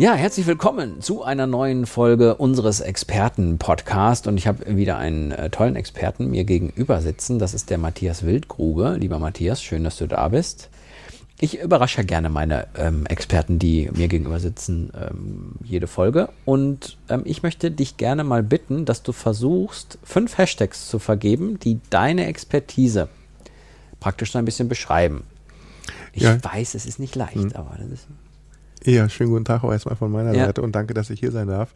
Ja, herzlich willkommen zu einer neuen Folge unseres Experten-Podcasts. Und ich habe wieder einen äh, tollen Experten mir gegenüber sitzen. Das ist der Matthias Wildgrube. Lieber Matthias, schön, dass du da bist. Ich überrasche gerne meine ähm, Experten, die mir gegenüber sitzen, ähm, jede Folge. Und ähm, ich möchte dich gerne mal bitten, dass du versuchst, fünf Hashtags zu vergeben, die deine Expertise praktisch so ein bisschen beschreiben. Ich Ja. weiß, es ist nicht leicht, Hm. aber das ist. Ja, schönen guten Tag auch erstmal von meiner Ja. Seite und danke, dass ich hier sein darf.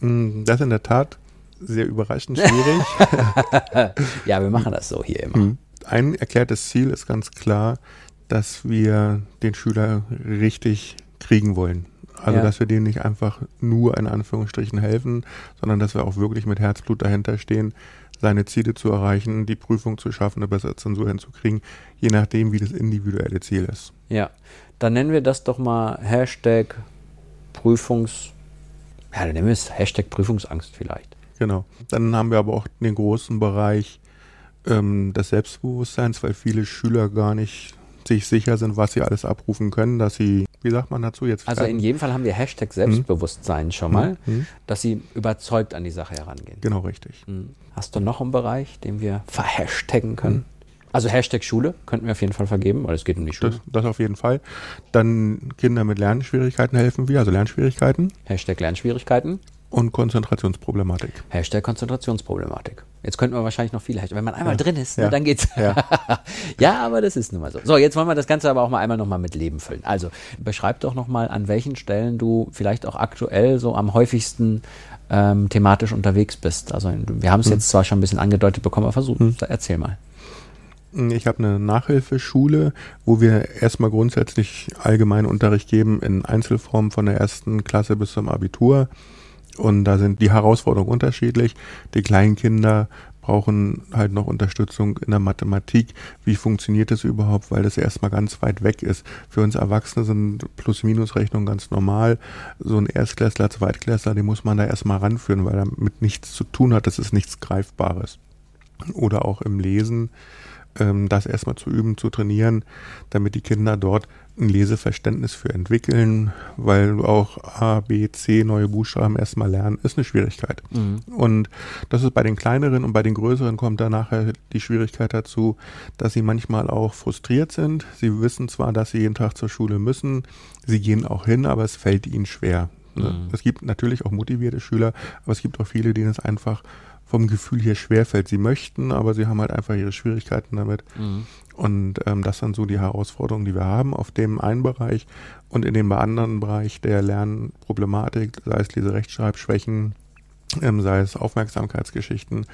Mm, Das ist in der Tat sehr überraschend schwierig. Ja, wir machen das so hier immer. Mm. Ein erklärtes Ziel ist ganz klar, dass wir den Schüler richtig kriegen wollen. Also, Ja. dass wir denen nicht einfach nur in Anführungsstrichen helfen, sondern dass wir auch wirklich mit Herzblut dahinter stehen, seine Ziele zu erreichen, die Prüfung zu schaffen, eine bessere Zensur hinzukriegen, je nachdem, wie das individuelle Ziel ist. Ja, dann nennen wir das doch mal Hashtag Prüfungs... Ja, dann nennen wir es Hashtag Prüfungsangst vielleicht. Genau. Dann haben wir aber auch den großen Bereich ähm, des Selbstbewusstseins, weil viele Schüler gar nicht sich sicher sind, was sie alles abrufen können, dass sie, wie sagt man dazu jetzt? Also in jedem Fall haben wir Hashtag Selbstbewusstsein schon mal, Mhm. dass sie überzeugt an die Sache herangehen. Genau richtig. Mhm. Hast du noch einen Bereich, den wir verhashtaggen können? Mhm. Also Hashtag Schule könnten wir auf jeden Fall vergeben, weil es geht um die Schule. Das, das auf jeden Fall. Dann Kinder mit Lernschwierigkeiten helfen wir, also Lernschwierigkeiten Hashtag Lernschwierigkeiten, und Konzentrationsproblematik. Hashtag Konzentrationsproblematik. Jetzt könnten wir wahrscheinlich noch viele Hashtags. Wenn man einmal Ja. drin ist, Ja. dann geht's. Ja. ja, aber das ist nun mal so. So, jetzt wollen wir das Ganze aber auch mal einmal nochmal mit Leben füllen. Also, beschreib doch nochmal, an welchen Stellen du vielleicht auch aktuell so am häufigsten ähm, thematisch unterwegs bist. Also, wir haben es jetzt zwar schon ein bisschen angedeutet bekommen, aber versuch, erzähl mal. Ich habe eine Nachhilfeschule, wo wir erstmal grundsätzlich allgemeinen Unterricht geben in Einzelform von der ersten Klasse bis zum Abitur. Und da sind die Herausforderungen unterschiedlich. Die kleinen Kinder brauchen halt noch Unterstützung in der Mathematik. Wie funktioniert das überhaupt, weil das erstmal ganz weit weg ist. Für uns Erwachsene sind Plus-Minus-Rechnungen ganz normal. So ein Erstklässler, Zweitklässler, den muss man da erstmal ranführen, weil er mit nichts zu tun hat. Das ist nichts Greifbares. Oder auch im Lesen das erstmal zu üben, zu trainieren, damit die Kinder dort ein Leseverständnis für entwickeln, weil auch A, B, C, neue Buchstaben erstmal lernen, ist eine Schwierigkeit. Und das ist bei den kleineren und bei den größeren kommt dann nachher die Schwierigkeit dazu, dass sie manchmal auch frustriert sind. Sie wissen zwar, dass sie jeden Tag zur Schule müssen, sie gehen auch hin, aber es fällt ihnen schwer. Mhm. Es gibt natürlich auch motivierte Schüler, aber es gibt auch viele, denen es einfach vom Gefühl her schwerfällt. Sie möchten, aber sie haben halt einfach ihre Schwierigkeiten damit. Und ähm, das sind so die Herausforderungen, die wir haben auf dem einen Bereich und in dem anderen Bereich der Lernproblematik, sei es Leserechtschreibschwächen, ähm, sei es Aufmerksamkeitsgeschichten.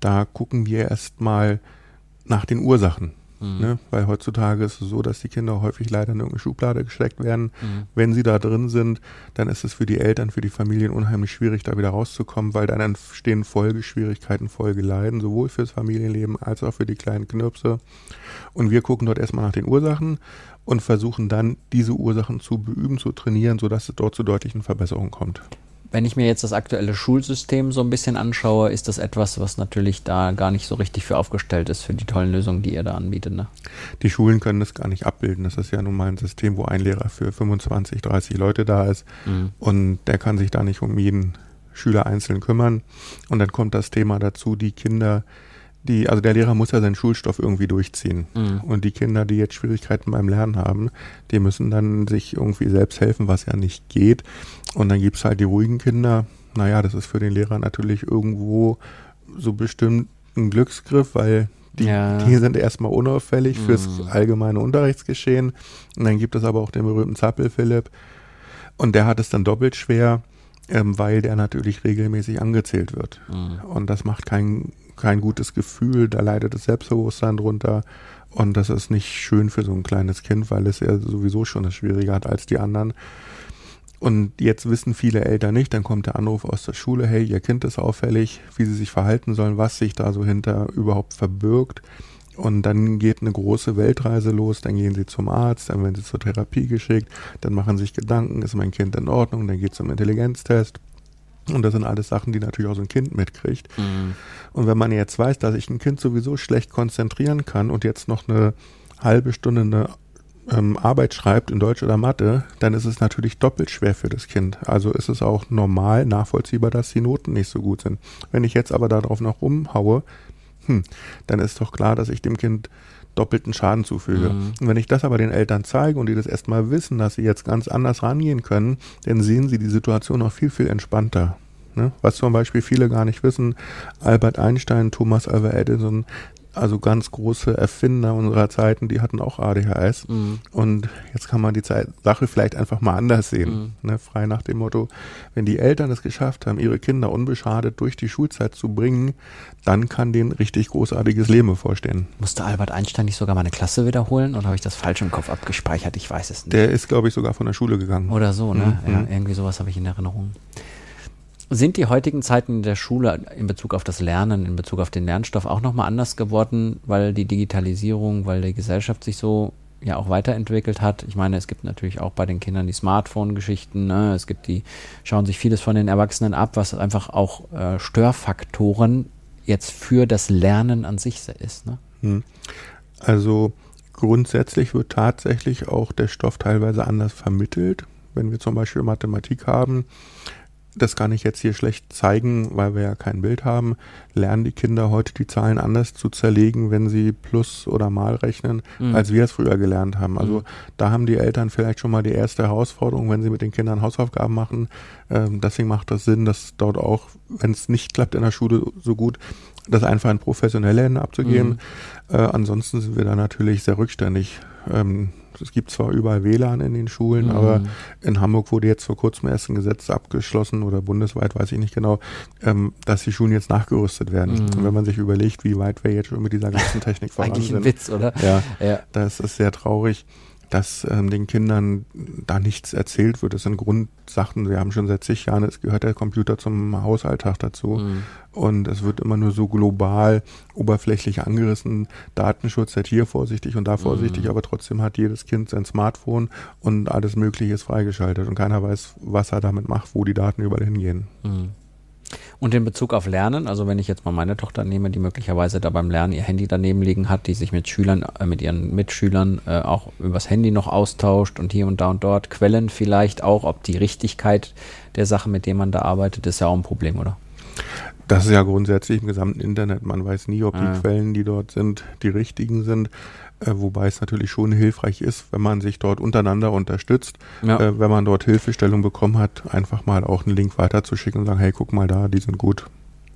Da gucken wir erstmal nach den Ursachen. Ne? Weil heutzutage ist es so, dass die Kinder häufig leider in irgendeine Schublade gesteckt werden. Wenn sie da drin sind, dann ist es für die Eltern, für die Familien unheimlich schwierig, da wieder rauszukommen, weil dann entstehen Folgeschwierigkeiten, Folgeleiden, sowohl fürs Familienleben als auch für die kleinen Knirpse. Und wir gucken dort erstmal nach den Ursachen und versuchen dann, diese Ursachen zu beüben, zu trainieren, sodass es dort zu deutlichen Verbesserungen kommt. Wenn ich mir jetzt das aktuelle Schulsystem so ein bisschen anschaue, ist das etwas, was natürlich da gar nicht so richtig für aufgestellt ist, für die tollen Lösungen, die ihr da anbietet. Ne? Die Schulen können das gar nicht abbilden. Das ist ja nun mal ein System, wo ein Lehrer für 25, 30 Leute da ist und der kann sich da nicht um jeden Schüler einzeln kümmern. Und dann kommt das Thema dazu, die Kinder, die, also der Lehrer muss ja seinen Schulstoff irgendwie durchziehen. Und die Kinder, die jetzt Schwierigkeiten beim Lernen haben, die müssen dann sich irgendwie selbst helfen, was ja nicht geht. Und dann gibt's halt die ruhigen Kinder. Naja, das ist für den Lehrer natürlich irgendwo so bestimmt ein Glücksgriff, weil die, Ja. die sind erstmal unauffällig fürs allgemeine Unterrichtsgeschehen. Und dann gibt es aber auch den berühmten Zappel Philipp. Und der hat es dann doppelt schwer, ähm, weil der natürlich regelmäßig angezählt wird. Und das macht kein, kein gutes Gefühl, da leidet das Selbstbewusstsein drunter. Und das ist nicht schön für so ein kleines Kind, weil es ja sowieso schon es schwieriger hat als die anderen. Und jetzt wissen viele Eltern nicht, dann kommt der Anruf aus der Schule, hey, ihr Kind ist auffällig, wie sie sich verhalten sollen, was sich da so hinter überhaupt verbirgt. Und dann geht eine große Weltreise los, dann gehen sie zum Arzt, dann werden sie zur Therapie geschickt, dann machen sich Gedanken, ist mein Kind in Ordnung, dann geht es zum Intelligenztest. Und das sind alles Sachen, die natürlich auch so ein Kind mitkriegt. Mhm. Und wenn man jetzt weiß, dass ich ein Kind sowieso schlecht konzentrieren kann und jetzt noch eine halbe Stunde eine ähm, Arbeit schreibt in Deutsch oder Mathe, dann ist es natürlich doppelt schwer für das Kind. Also ist es auch normal nachvollziehbar, dass die Noten nicht so gut sind. Wenn ich jetzt aber darauf noch rumhaue, hm, dann ist doch klar, dass ich dem Kind doppelten Schaden zufüge. Mhm. Und wenn ich das aber den Eltern zeige und die das erstmal wissen, dass sie jetzt ganz anders rangehen können, dann sehen sie die Situation noch viel, viel entspannter. Ne? Was zum Beispiel viele gar nicht wissen, Albert Einstein, Thomas Alva Edison, also ganz große Erfinder unserer Zeiten, die hatten auch ADHS. Mhm. Und jetzt kann man die Zeit, Sache vielleicht einfach mal anders sehen. Mhm. Ne? Frei nach dem Motto, wenn die Eltern es geschafft haben, ihre Kinder unbeschadet durch die Schulzeit zu bringen, dann kann denen richtig großartiges Leben bevorstehen. Musste Albert Einstein nicht sogar mal eine Klasse wiederholen oder habe ich das falsch im Kopf abgespeichert? Ich weiß es nicht. Der ist, glaube ich, sogar von der Schule gegangen. Oder so, ne? Mhm. Ja, irgendwie sowas habe ich in Erinnerung. Sind die heutigen Zeiten der Schule in Bezug auf das Lernen, in Bezug auf den Lernstoff auch nochmal anders geworden, weil die Digitalisierung, weil die Gesellschaft sich so ja auch weiterentwickelt hat. Ich meine, es gibt natürlich auch bei den Kindern die Smartphone-Geschichten. Ne? Es gibt die, schauen sich vieles von den Erwachsenen ab, was einfach auch äh, Störfaktoren jetzt für das Lernen an sich ist. Ne? Hm. Also grundsätzlich wird tatsächlich auch der Stoff teilweise anders vermittelt. Wenn wir zum Beispiel Mathematik haben, das kann ich jetzt hier schlecht zeigen, weil wir ja kein Bild haben, lernen die Kinder heute die Zahlen anders zu zerlegen, wenn sie Plus oder Mal rechnen, mhm. als wir es früher gelernt haben. Also mhm. da haben die Eltern vielleicht schon mal die erste Herausforderung, wenn sie mit den Kindern Hausaufgaben machen. Ähm, deswegen macht das Sinn, dass dort auch, wenn es nicht klappt in der Schule so gut, das einfach in professionelle Hände abzugeben. Mhm. Äh, ansonsten sind wir da natürlich sehr rückständig. Ähm, es gibt zwar überall WLAN in den Schulen, mhm. aber in Hamburg wurde jetzt vor kurzem erst ein Gesetz abgeschlossen oder bundesweit, weiß ich nicht genau, ähm, dass die Schulen jetzt nachgerüstet werden. Mhm. Und wenn man sich überlegt, wie weit wir jetzt schon mit dieser ganzen Technik voran Eigentlich sind. Eigentlich ein Witz, oder? Ja, ja. das ist sehr traurig dass ähm, den Kindern da nichts erzählt wird. Das sind Grundsachen. Wir haben schon seit zig Jahren, es gehört der Computer zum Hausalltag dazu. Mhm. Und es wird immer nur so global, oberflächlich angerissen. Datenschutz, seid hier vorsichtig und da vorsichtig, mhm. aber trotzdem hat jedes Kind sein Smartphone und alles Mögliche ist freigeschaltet und keiner weiß, was er damit macht, wo die Daten überall hingehen. Mhm. Und in Bezug auf Lernen, also wenn ich jetzt mal meine Tochter nehme, die möglicherweise da beim Lernen ihr Handy daneben liegen hat, die sich mit Schülern, äh, mit ihren Mitschülern äh, auch übers Handy noch austauscht und hier und da und dort, Quellen vielleicht auch, ob die Richtigkeit der Sache, mit der man da arbeitet, ist ja auch ein Problem, oder? Das ist ja grundsätzlich im gesamten Internet. Man weiß nie, ob die ah. Quellen, die dort sind, die richtigen sind. Äh, wobei es natürlich schon hilfreich ist, wenn man sich dort untereinander unterstützt, ja. äh, wenn man dort Hilfestellung bekommen hat, einfach mal auch einen Link weiterzuschicken und sagen, hey, guck mal da, die sind gut.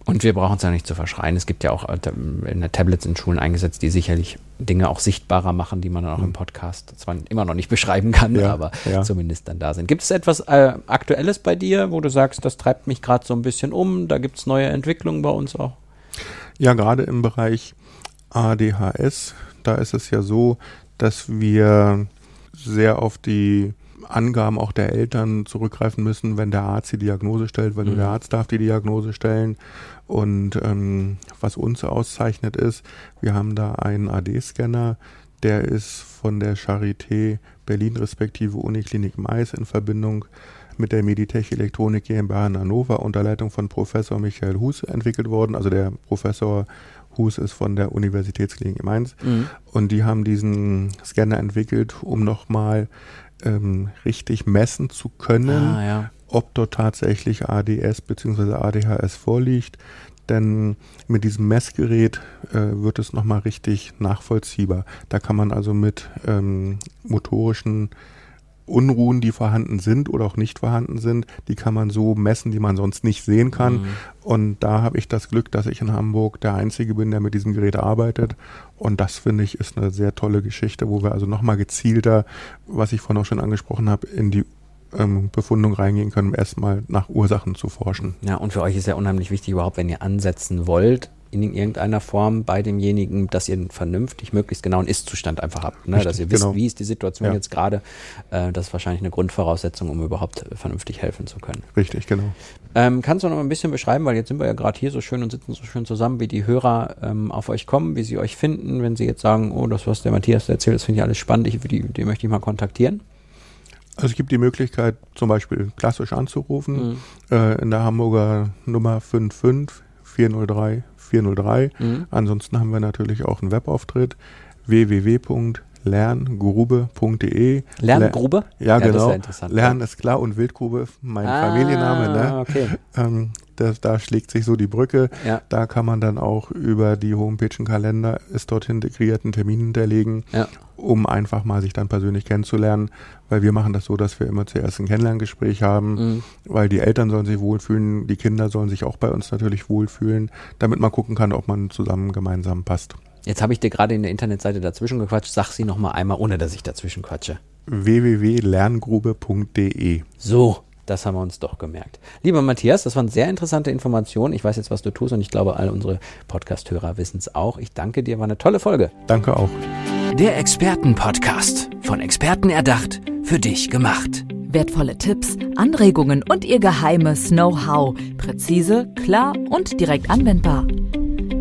Und wir brauchen es ja nicht zu verschreien. Es gibt ja auch äh, in der Tablets in Schulen eingesetzt, die sicherlich Dinge auch sichtbarer machen, die man dann auch mhm. im Podcast zwar immer noch nicht beschreiben kann, ja, aber ja. zumindest dann da sind. Gibt es etwas äh, Aktuelles bei dir, wo du sagst, das treibt mich gerade so ein bisschen um, da gibt es neue Entwicklungen bei uns auch? Ja, gerade im Bereich ADHS, da ist es ja so, dass wir sehr auf die Angaben auch der Eltern zurückgreifen müssen, wenn der Arzt die Diagnose stellt, weil mhm. nur der Arzt darf die Diagnose stellen. Und ähm, was uns auszeichnet ist, wir haben da einen AD-Scanner, der ist von der Charité Berlin respektive Uniklinik Mais in Verbindung mit der Meditech Elektronik GmbH in Hannover unter Leitung von Professor Michael Hus entwickelt worden. Also der Professor Hus ist von der Universitätsklinik Mainz. Mhm. Und die haben diesen Scanner entwickelt, um nochmal ähm, richtig messen zu können, ah, ja. ob dort tatsächlich ADS bzw. ADHS vorliegt. Denn mit diesem Messgerät äh, wird es nochmal richtig nachvollziehbar. Da kann man also mit ähm, motorischen Unruhen, die vorhanden sind oder auch nicht vorhanden sind, die kann man so messen, die man sonst nicht sehen kann. Mhm. Und da habe ich das Glück, dass ich in Hamburg der Einzige bin, der mit diesem Gerät arbeitet. Und das finde ich ist eine sehr tolle Geschichte, wo wir also nochmal gezielter, was ich vorhin auch schon angesprochen habe, in die ähm, Befundung reingehen können, um erstmal nach Ursachen zu forschen. Ja, und für euch ist ja unheimlich wichtig überhaupt, wenn ihr ansetzen wollt, in irgendeiner Form bei demjenigen, dass ihr einen vernünftig, möglichst genauen Ist-Zustand einfach habt. Ne? dass ihr wisst, genau. wie ist die Situation ja. jetzt gerade. Äh, das ist wahrscheinlich eine Grundvoraussetzung, um überhaupt vernünftig helfen zu können. Richtig, genau. Ähm, kannst du noch mal ein bisschen beschreiben, weil jetzt sind wir ja gerade hier so schön und sitzen so schön zusammen, wie die Hörer ähm, auf euch kommen, wie sie euch finden, wenn sie jetzt sagen, oh, das, was der Matthias erzählt, das finde ich alles spannend, ich, die, die möchte ich mal kontaktieren. Also es gibt die Möglichkeit, zum Beispiel klassisch anzurufen mhm. äh, in der Hamburger Nummer 55 403 403. Mhm. Ansonsten haben wir natürlich auch einen Webauftritt www.lerngrube.de. Lerngrube? Ja, ja genau. Ist Lernen ist klar und Wildgrube mein ah, Familienname. Ne? Okay. Ähm, das, da schlägt sich so die Brücke. Ja. Da kann man dann auch über die Homepage einen Kalender, ist dort integriert, einen Termin hinterlegen, ja. um einfach mal sich dann persönlich kennenzulernen. Weil wir machen das so, dass wir immer zuerst ein Kennenlerngespräch haben, mhm. weil die Eltern sollen sich wohlfühlen, die Kinder sollen sich auch bei uns natürlich wohlfühlen, damit man gucken kann, ob man zusammen gemeinsam passt. Jetzt habe ich dir gerade in der Internetseite dazwischen gequatscht. Sag sie nochmal einmal, ohne dass ich dazwischen quatsche. www.lerngrube.de So, das haben wir uns doch gemerkt. Lieber Matthias, das waren sehr interessante Informationen. Ich weiß jetzt, was du tust und ich glaube, all unsere Podcast-Hörer wissen es auch. Ich danke dir, war eine tolle Folge. Danke auch. Der Experten-Podcast. Von Experten erdacht, für dich gemacht. Wertvolle Tipps, Anregungen und ihr geheimes Know-how. Präzise, klar und direkt anwendbar.